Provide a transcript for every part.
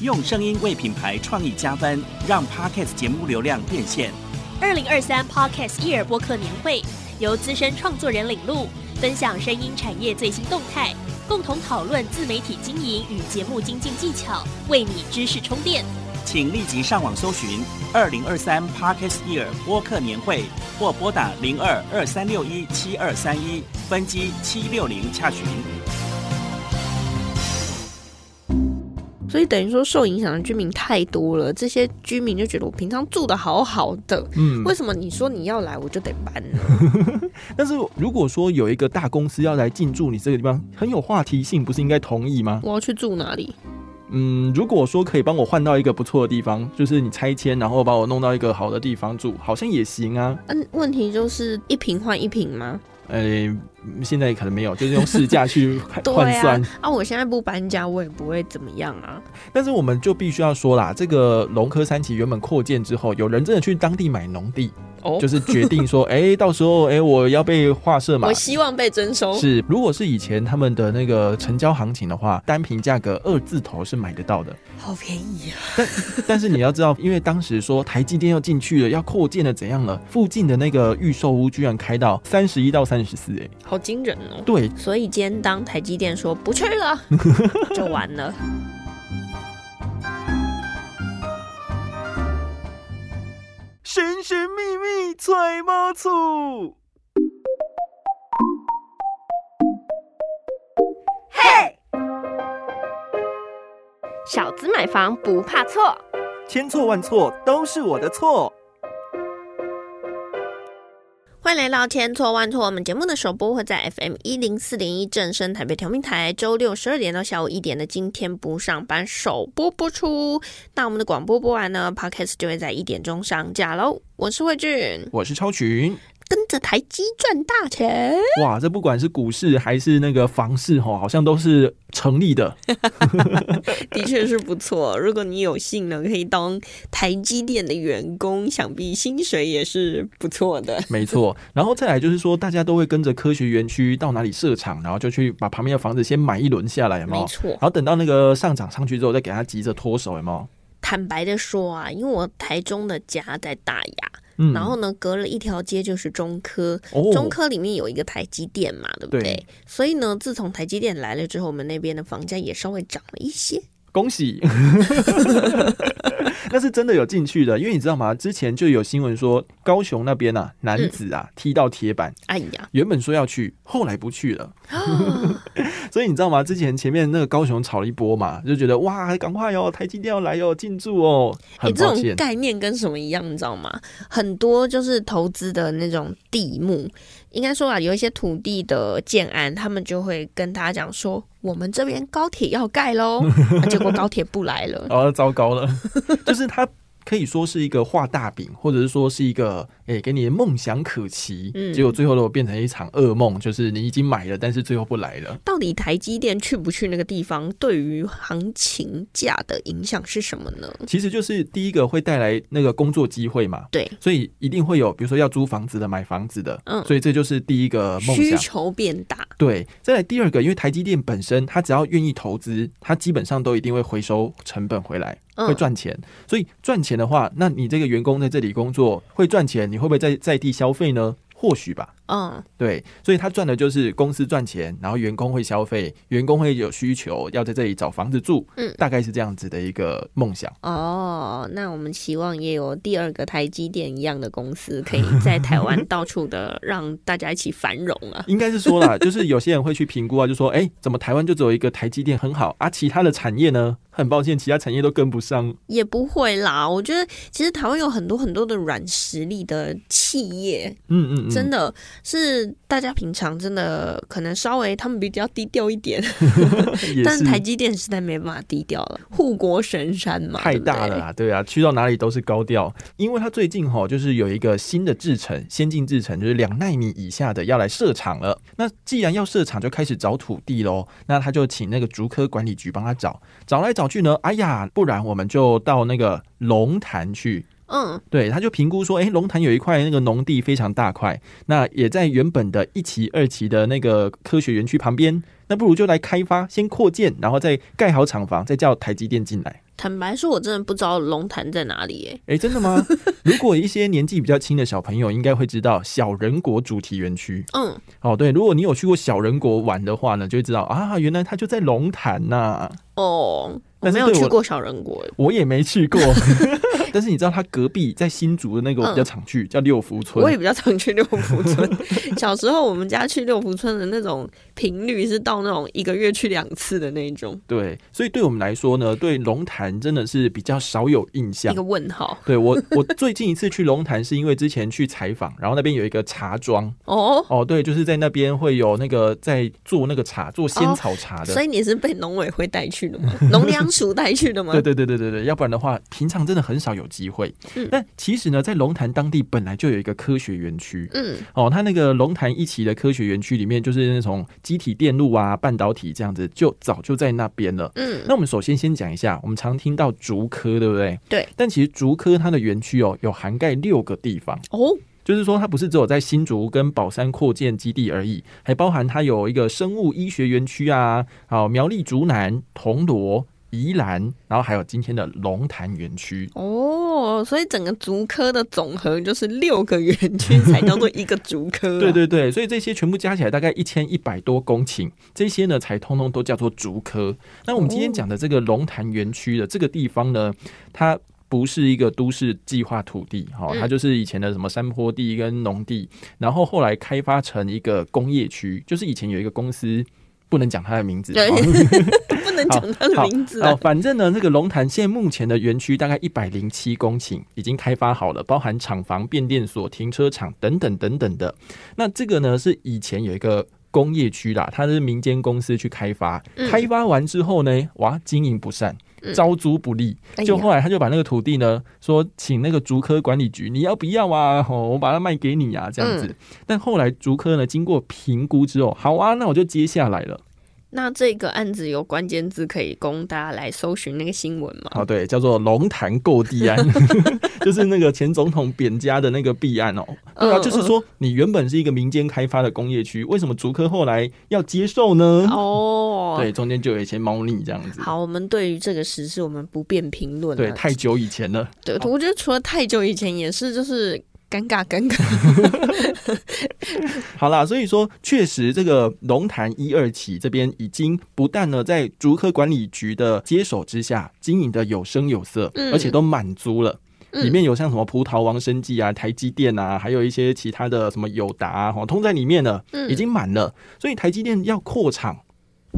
用声音为品牌创意加分，让 Podcast 节目流量变现。二零二三 Podcast Year 播客年会由资深创作人领路，分享声音产业最新动态，共同讨论自媒体经营与节目精进技巧，为你知识充电。请立即上网搜寻二零二三 Podcast Year 播客年会，或拨打零二二三六一七二三一分机七六零洽询。所以等于说，受影响的居民太多了，这些居民就觉得我平常住的好好的，嗯为什么你说你要来，我就得搬呢？但是如果说有一个大公司要来进驻你这个地方，很有话题性，不是应该同意吗？我要去住哪里？嗯，如果说可以帮我换到一个不错的地方，就是你拆迁，然后把我弄到一个好的地方住，好像也行啊。嗯，问题就是一平换一平吗？呃，现在可能没有，就是用市价去 换算。，啊，我现在不搬家，我也不会怎么样啊。但是我们就必须要说啦，这个龙科三期原本扩建之后，有人真的去当地买农地，哦就是决定说，哎、到时候哎、我要被划设嘛我。希望被征收。是，如果是以前他们的那个成交行情的话，单品价格二字头是买得到的。好便宜啊！但是你要知道，因为当时说台积电要进去了，要扩建了，怎样了？附近的那个预售屋居然开到三十一到三十四，哎，好惊人哦。对，所以今天当台积电说不去了，就完了。神神秘秘揣猫醋。小资买房不怕错。千错万错都是我的错。欢迎来到千错万错，我们节目的首播会在 FM 一零四点一正声台北调频台，周六十二点到下午一点的今天不上班首播播出。那我们的广播播完呢，Podcast 就会在一点钟上架喽。我是慧俊，我是超群。跟着台积赚大钱。哇，这不管是股市还是那个房市吼，好像都是成立的。的确是不错。如果你有幸呢，可以当台积电的员工，想必薪水也是不错的。没错，然后再来就是说，大家都会跟着科学园区到哪里设厂，然后就去把旁边的房子先买一轮下来，有没有没？错然，后等到那个上涨上去之后，再给他急着脱手，有没有？坦白的说啊，因为我台中的家在大雅，嗯然后呢，隔了一条街就是中科，哦中科里面有一个台积电嘛，对不对？对所以呢，自从台积电来了之后，我们那边的房价也稍微涨了一些。恭喜，那是真的有进去的，因为你知道吗？之前就有新闻说高雄那边啊，男子啊、踢到铁板，哎呀，原本说要去，后来不去了。所以你知道吗？之前前面那个高雄炒了一波嘛，就觉得哇，赶快哦，台积电要来哦，进驻哦。哎，这种概念跟什么一样，你知道吗？很多就是投资的那种地目，应该说啊，有一些土地的建安，他们就会跟大家讲说，我们这边高铁要盖喽，啊结果高铁不来了。哦，糟糕了，就是他可以说是一个画大饼，或者是说是一个诶、给你的梦想可期，嗯结果最后都变成一场噩梦，就是你已经买了，但是最后不来了。到底台积电去不去那个地方，对于行情价的影响是什么呢？其实就是第一个会带来那个工作机会嘛，对，所以一定会有，比如说要租房子的、买房子的，嗯所以这就是第一个梦想。需求变大，对，再来第二个，因为台积电本身，它只要愿意投资，它基本上都一定会回收成本回来，嗯会赚钱。所以赚钱的话，那你这个员工在这里工作会赚钱，你会不会在在地消费呢？或许吧。嗯，对，所以他赚的就是公司赚钱，然后员工会消费，员工会有需求，要在这里找房子住，嗯大概是这样子的一个梦想。哦，那我们期望也有第二个台积电一样的公司，可以在台湾到处的让大家一起繁荣啊。应该是说啦，就是有些人会去评估啊，就说，哎、怎么台湾就只有一个台积电很好啊，其他的产业呢？很抱歉，其他产业都跟不上。也不会啦，我觉得其实台湾有很多很多的软实力的企业，嗯嗯嗯，真的是大家平常真的可能稍微他们比较低调一点，但是台积电实在没办法低调了，护国神山嘛，太大了啦，对啊，去到哪里都是高调。因为它最近哈，就是有一个新的制程，先进制程，就是两纳米以下的要来设厂了。那既然要设厂，就开始找土地喽。那他就请那个竹科管理局帮他找，找来找去呢，哎呀，不然我们就到那个龙潭去。嗯，对，他就评估说，哎，龙潭有一块那个农地非常大块，那也在原本的一期、二期的那个科学园区旁边，那不如就来开发，先扩建，然后再盖好厂房，再叫台积电进来。坦白说，我真的不知道龙潭在哪里耶。哎，真的吗？如果一些年纪比较轻的小朋友，应该会知道小人国主题园区。嗯，哦，对，如果你有去过小人国玩的话呢，就会知道啊，原来它就在龙潭呐。哦，我没有去过小人国。我也没去过，但是你知道他隔壁在新竹的那个我比较常去，叫六福村。我也比较常去六福村。小时候我们家去六福村的那种频率是到那种一个月去两次的那种，对，所以对我们来说呢，对龙潭真的是比较少有印象一个。问号。对我，我最近一次去龙潭是因为之前去采访，然后那边有一个茶庄。哦，哦，对，就是在那边会有那个在做那个茶，做仙草茶的。所以你是被农委会带去的吗？农粮署带去的吗？对对对对对对，要不然的话，平常真的很少有机会。嗯但其实呢，在龙潭当地本来就有一个科学园区。嗯，哦，它那个龙潭一期的科学园区里面，就是那种机体电路啊、半导体这样子，就早就在那边了。嗯那我们首先先讲一下，我们常听到竹科，对不对？对。但其实竹科它的园区哦，有涵盖六个地方，哦，就是说它不是只有在新竹跟宝山扩建基地而已，还包含它有一个生物医学园区啊，好苗栗竹南、铜锣、宜兰，然后还有今天的龙潭园区。哦，所以整个竹科的总和就是六个园区才叫做一个竹科、啊。对对对，所以这些全部加起来大概一千一百多公顷，这些呢才通通都叫做竹科。那我们今天讲的这个龙潭园区的这个地方呢，它不是一个都市计划土地，哈，嗯它就是以前的什么山坡地跟农地，然后后来开发成一个工业区，就是以前有一个公司。不能讲它的名字，能讲他的名字哦，啊。反正呢，这个龙潭县目前的园区大概一百零七公顷，已经开发好了，包含厂房、变电所、停车场等等等等的。那这个呢，是以前有一个。工业区啦，它是民间公司去开发，嗯开发完之后呢，哇，经营不善，嗯招租不利，就后来他就把那个土地呢，说请那个竹科管理局，你要不要啊？哦，我把它卖给你啊，这样子。嗯但后来竹科呢，经过评估之后，好啊，那我就接下来了。那这个案子有关键字可以供大家来搜寻那个新闻吗？哦，对，叫做龙潭购地案，就是那个前总统扁家的那个弊案哦。对啊，嗯就是说你原本是一个民间开发的工业区，为什么竹科后来要接受呢？哦，对，中间就有一些猫腻这样子。好，我们对于这个时事我们不便评论了。对，太久以前了。对，我觉得除了太久以前也是，就是尴尬尴尬。好啦，所以说确实这个龙潭一二期这边已经不但呢在竹科管理局的接手之下经营的有声有色，嗯而且都满足了。嗯里面有像什么葡萄王生技啊、台积电啊，还有一些其他的什么友达啊，哈，通在里面了，嗯已经满了。所以台积电要扩厂，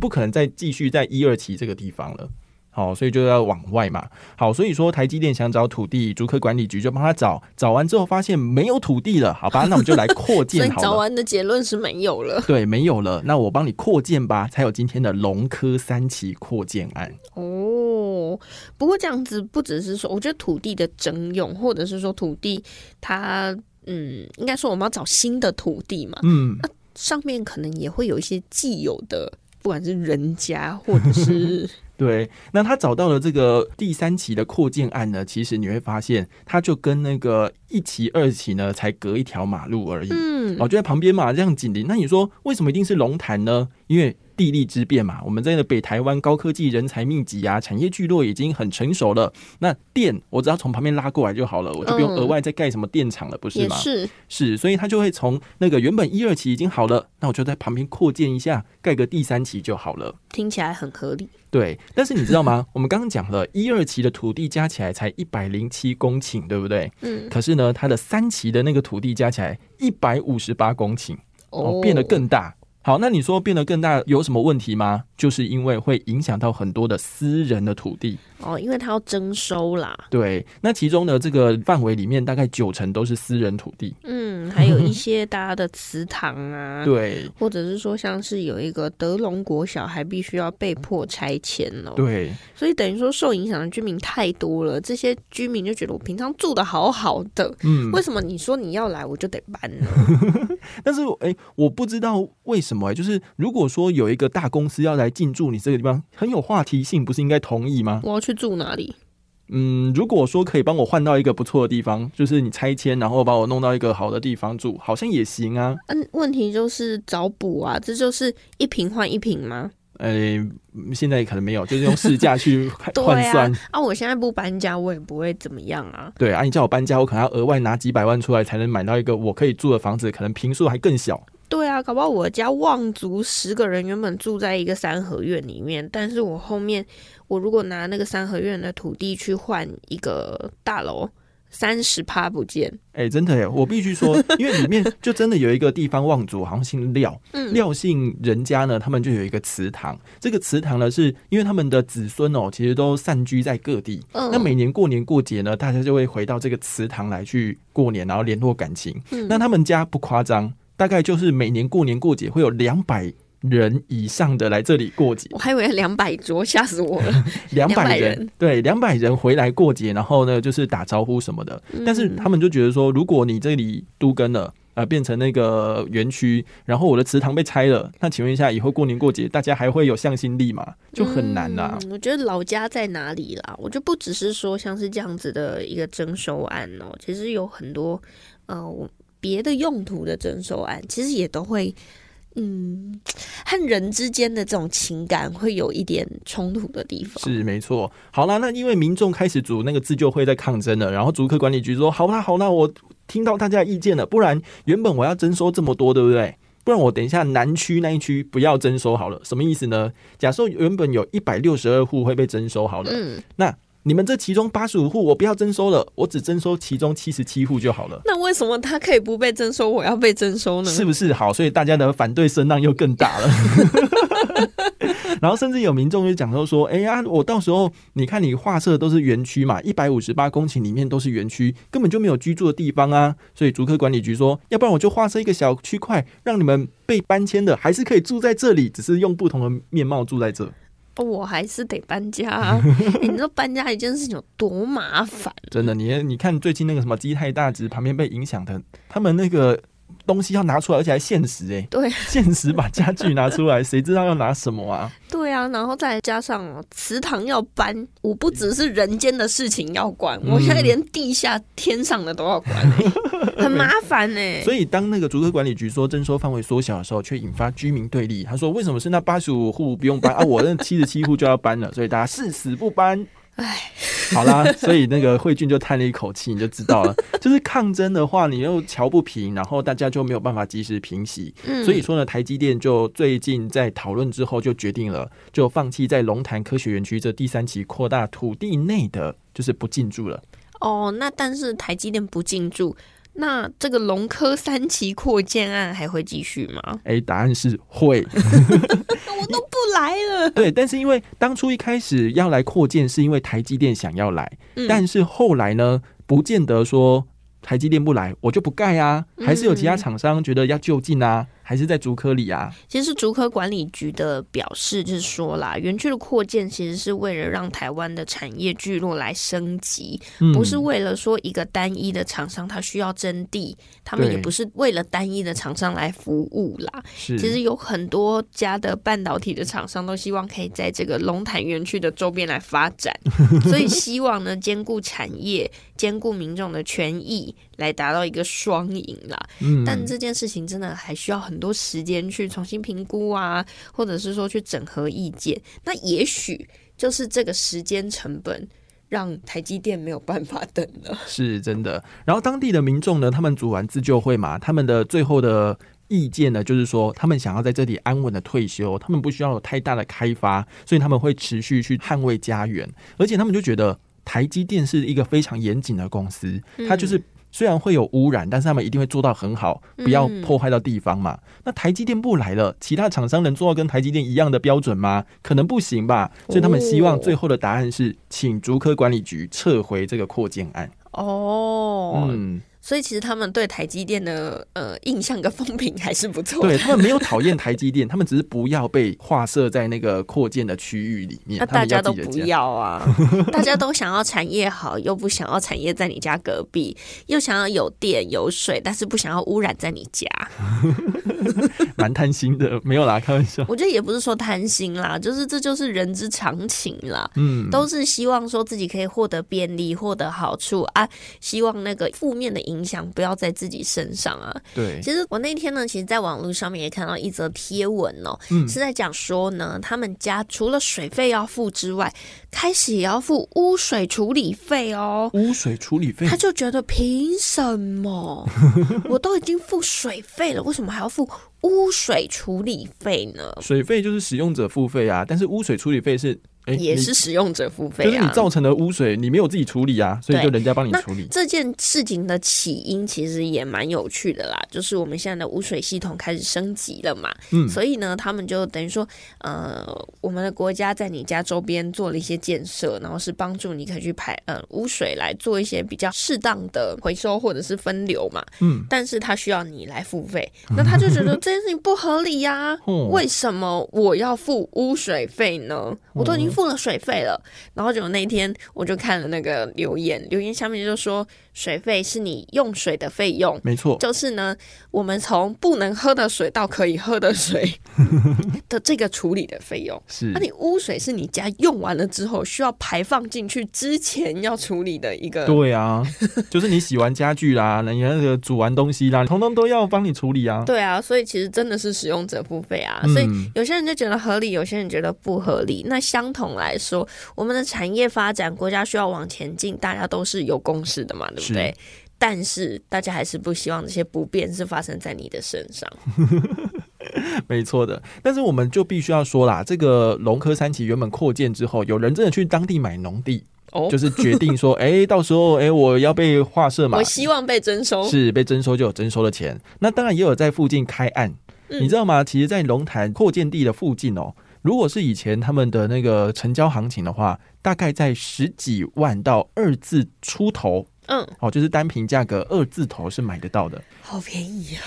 不可能再继续在一二期这个地方了。好，所以就要往外嘛。好，所以说台积电想找土地，竹科管理局就帮他找，找完之后发现没有土地了，好吧，那我们就来扩所以建好了。早完的结论是没有了。对，没有了，那我帮你扩建吧，才有今天的龙科三期扩建案。哦，不过这样子不只是说，我觉得土地的征用，或者是说土地它，嗯，应该说我们要找新的土地嘛，嗯，上面可能也会有一些既有的，不管是人家或者是对。那他找到了这个第三期的扩建案呢，其实你会发现，它就跟那个一期、二期呢，才隔一条马路而已。嗯哦，就在旁边嘛，这样紧邻。那你说为什么一定是龙潭呢？因为地利之变嘛，我们在那北台湾高科技人才密集啊，产业聚落已经很成熟了。那电我只要从旁边拉过来就好了，我就不用嗯额外再盖什么电厂了，不是吗？也是是，所以他就会从那个原本一二期已经好了，那我就在旁边扩建一下，盖个第三期就好了。听起来很合理。对，但是你知道吗？我们刚刚讲了一二期的土地加起来才一百零七公顷，对不对？嗯，可是呢，它的三期的那个土地加起来一百五十八公顷，哦，变得更大。好，那你说变得更大有什么问题吗？就是因为会影响到很多的私人的土地。哦，因为它要征收啦。对，那其中的，这个范围里面大概九成都是私人土地。嗯，还有一些大家的祠堂啊，对或者是说像是有一个德隆国小，还必须要被迫拆迁哦。对，所以等于说受影响的居民太多了，这些居民就觉得我平常住的好好的，嗯，为什么你说你要来我就得搬呢？但是哎、我不知道为什么、欸，就是如果说有一个大公司要来进驻你这个地方，很有话题性，不是应该同意吗？我要去住哪里？嗯，如果说可以帮我换到一个不错的地方，就是你拆迁，然后把我弄到一个好的地方住，好像也行啊。嗯，问题就是找补啊，这就是一平换一平吗？呃，现在可能没有，就是用市价去换 算。，啊，我现在不搬家，我也不会怎么样啊。对啊，你叫我搬家，我可能要额外拿几百万出来，才能买到一个我可以住的房子，可能平数还更小。对啊，搞不好我家望族十个人原本住在一个三合院里面，但是我后面我如果拿那个三合院的土地去换一个大楼，三十趴不见。哎、真的耶，我必须说，因为里面就真的有一个地方望族，好像姓廖，嗯廖姓人家呢，他们就有一个祠堂。这个祠堂呢，是因为他们的子孙哦，其实都散居在各地。嗯那每年过年过节呢，大家就会回到这个祠堂来去过年，然后联络感情。嗯那他们家不夸张，大概就是每年过年过节会有两百人以上的来这里过节。我还以为两百桌，吓死我了。两百200人人，对，两百人回来过节，然后呢就是打招呼什么的。但是他们就觉得说，如果你这里都跟了。呃，变成那个园区，然后我的祠堂被拆了，那请问一下，以后过年过节，大家还会有向心力吗？就很难啦、嗯我觉得老家在哪里啦？我就不只是说像是这样子的一个征收案哦、其实有很多呃我别的用途的征收案，其实也都会。嗯，和人之间的这种情感会有一点冲突的地方。是没错。好啦，那因为民众开始组那个自救会在抗争了，然后竹科管理局说：“好啦，好啦，我听到大家意见了，不然原本我要征收这么多，对不对？不然我等一下南区那一区不要征收好了，什么意思呢？假设原本有一百六十二户会被征收好了，嗯，那你们这其中八十五户我不要征收了，我只征收其中七十七户就好了。”那为什么他可以不被征收，我要被征收呢？是不是好？所以大家的反对声浪又更大了。然后甚至有民众就讲说说，哎呀，我到时候你看你画设都是园区嘛，一百五十八公顷里面都是园区，根本就没有居住的地方啊。所以竹科管理局说，要不然我就画设一个小区块，让你们被搬迁的还是可以住在这里，只是用不同的面貌住在这。哦我还是得搬家、啊。你知道搬家一件事情有多麻烦？真的，你你看最近那个什么鸡太大只旁边被影响的，他们那个东西要拿出来，而且还限时哎、对限时把家具拿出来，谁知道要拿什么啊？对啊，然后再加上哦，祠堂要搬，我不只是人间的事情要管，我现在连地下天上的都要管、欸，很麻烦呢、所以当那个竹科管理局说征收范围缩小的时候，却引发居民对立。他说：“为什么是那八十五户不用搬啊？我那七十七户就要搬了，所以大家誓死不搬。”唉，好啦，所以那个慧俊就叹了一口气，你就知道了，就是抗争的话，你又瞧不平，然后大家就没有办法及时平息。嗯所以说呢，台积电就最近在讨论之后，就决定了，就放弃在龙潭科学园区这第三期扩大土地内的，就是不进驻了。哦，那但是台积电不进驻，那这个龙科三期扩建案还会继续吗？哎、答案是会。我都不来了。对，但是因为当初一开始要来扩建，是因为台积电想要来，嗯但是后来呢，不见得说台积电不来，我就不盖啊，还是有其他嗯厂商觉得要就近啊，还是在竹科里啊。其实竹科管理局的表示就是说啦，园区的扩建其实是为了让台湾的产业聚落来升级，嗯不是为了说一个单一的厂商他需要征地，他们也不是为了单一的厂商来服务啦。其实有很多家的半导体的厂商都希望可以在这个龙潭园区的周边来发展，所以希望呢兼顾产业、兼顾民众的权益，来达到一个双赢啦。嗯但这件事情真的还需要很多时间去重新评估啊，或者是说去整合意见。那也许就是这个时间成本。让台积电没有办法等了。是真的。然后当地的民众呢，他们组完自救会嘛，他们的最后的意见呢，就是说他们想要在这里安稳的退休，他们不需要有太大的开发，所以他们会持续去捍卫家园，而且他们就觉得台积电是一个非常严谨的公司，它就是。虽然会有污染，但是他们一定会做到很好，不要破坏到地方嘛。那台积电不来了，其他厂商能做到跟台积电一样的标准吗？可能不行吧。所以他们希望最后的答案是，请竹科管理局撤回这个扩建案。哦，嗯，所以其实他们对台积电的呃印象跟风评还是不错的。对他们没有讨厌台积电，他们只是不要被划设在那个扩建的区域里面。那大家都不。要啊，大家都想要产业好，又不想要产业在你家隔壁，又想要有电有水，但是不想要污染在你家。蛮贪心的，没有啦，开玩笑。我觉得也不是说贪心啦，就是这就是人之常情啦。嗯，都是希望说自己可以获得便利、获得好处啊，希望那个负面的影响不要在自己身上啊。对，其实我那天呢，其实在网络上面也看到一则贴文哦，嗯是在讲说呢，他们家除了水费要付之外，开始也要付污水处理费哦。污水处理费他就觉得凭什么？我都已经付水费了，为什么还要付污水处理费呢？水费就是使用者付费啊，但是污水处理费是哎也是使用者付费啊。就是你造成的污水，你没有自己处理啊，所以就人家帮你处理。这件事情的起因其实也蛮有趣的啦，就是我们现在的污水系统开始升级了嘛，嗯所以呢，他们就等于说，呃，我们的国家在你家周边做了一些建设，然后是帮助你可以去排呃污水来做一些比较适当的回收或者是分流嘛，嗯，但是他需要你来付费，那他就觉得这件事情不合理呀、哦为什么我要付污水费呢？我都已经付了水费了。然后就那天我就看了那个留言，留言下面就说水费是你用水的费用。没错，就是呢，我们从不能喝的水到可以喝的水 的这个处理的费用。是那你污水是你家用完了之后需要排放进去之前要处理的一个对啊，就是你洗完家具啦，你那个煮完东西啦，通通都要帮你处理啊。对啊，所以其实真的是使用者付费啊，嗯所以有些人就觉得合理，有些人觉得不合理。那相同来说，我们的产业发展，国家需要往前进，大家都是有共识的嘛，对不对？但是大家还是不希望这些不便是发生在你的身上。没错的，但是我们就必须要说啦，这个龙科三期原本扩建之后，有人真的去当地买农地，哦就是决定说，哎、到时候哎、我要被划设嘛我，希望被征收。是被征收就有征收的钱。那当然也有在附近开案，嗯你知道吗？其实，在龙潭扩建地的附近哦，如果是以前他们的那个成交行情的话，大概在十几万到二字出头。嗯，哦，就是单品价格二字头是买得到的，好便宜啊！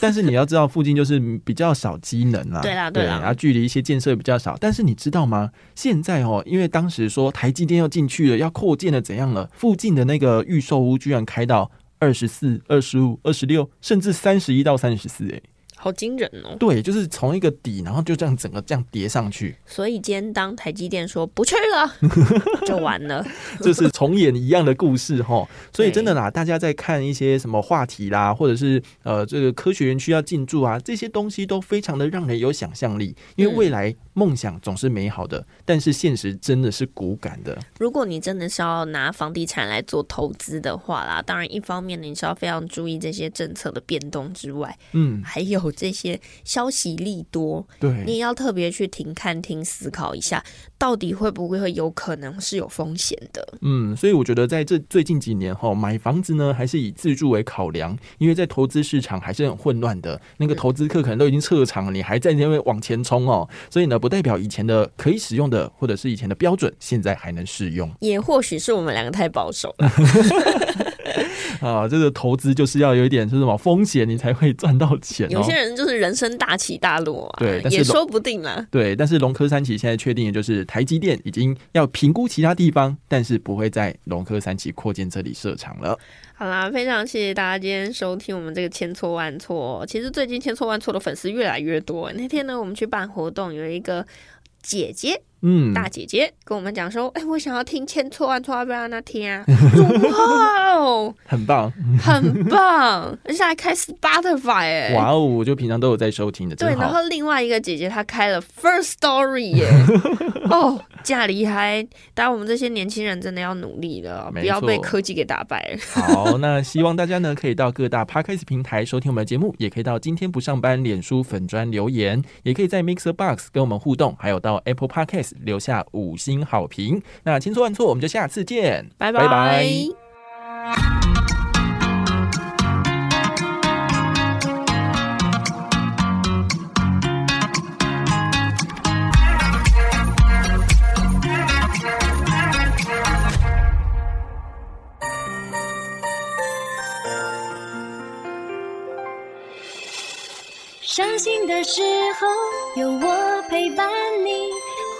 但是你要知道，附近就是比较少机能啦。对啦对啦然后距离一些建设比较少。但是你知道吗？现在哦，因为当时说台积电要进去了，要扩建了，怎样了？附近的那个预售屋居然开到二十四、二十五、二十六，甚至三十一到三十四，哎，好惊人哦！对，就是从一个底，然后就这样整个这样叠上去，所以今天当台积电说不去了，就完了。就是重演一样的故事哈。所以真的啦，大家在看一些什么话题啦，或者是呃这个科学园区要进驻啊，这些东西都非常的让人有想象力，因为嗯未来梦想总是美好的，但是现实真的是骨感的。如果你真的是要拿房地产来做投资的话啦，当然一方面你是要非常注意这些政策的变动之外，嗯，还有这些消息利多，对。你，也要特别去停看听思考一下，到底会不会有可能是有风险的。嗯，所以我觉得在这最近几年哈，买房子呢还是以自住为考量，因为在投资市场还是很混乱的，那个投资客可能都已经撤场了，你还在那边往前冲哦，所以呢，不代表以前的可以使用的或者是以前的标准，现在还能适用。也或许是我们两个太保守了，啊。这个投资就是要有一点是什么风险，你才会赚到钱哦有些。人就是人生大起大落啊，对但是也说不定啦。对，但是龙科三期现在确定的就是台积电已经要评估其他地方，但是不会在龙科三期扩建这里设厂了。好啦，非常谢谢大家今天收听我们这个千错万错。其实最近千错万错的粉丝越来越多。那天呢，我们去办活动，有一个姐姐嗯，大姐姐跟我们讲说：“哎、我想要听千错万错，要不要让她听啊？” 哇哦，很棒，很棒，而且还开 Spotify 哎、哇哦！我就平常都有在收听的，对，然后另外一个姐姐她开了 First Story 耶，哦，嫁厉害！当然我们这些年轻人真的要努力了，不要被科技给打败。好，那希望大家呢可以到各大 podcast 平台收听我们的节目，也可以到今天不上班脸书粉砖留言，也可以在 Mixer Box 跟我们互动，还有到 Apple Podcast 留下五星好评。那千错万错，我们就下次见，拜拜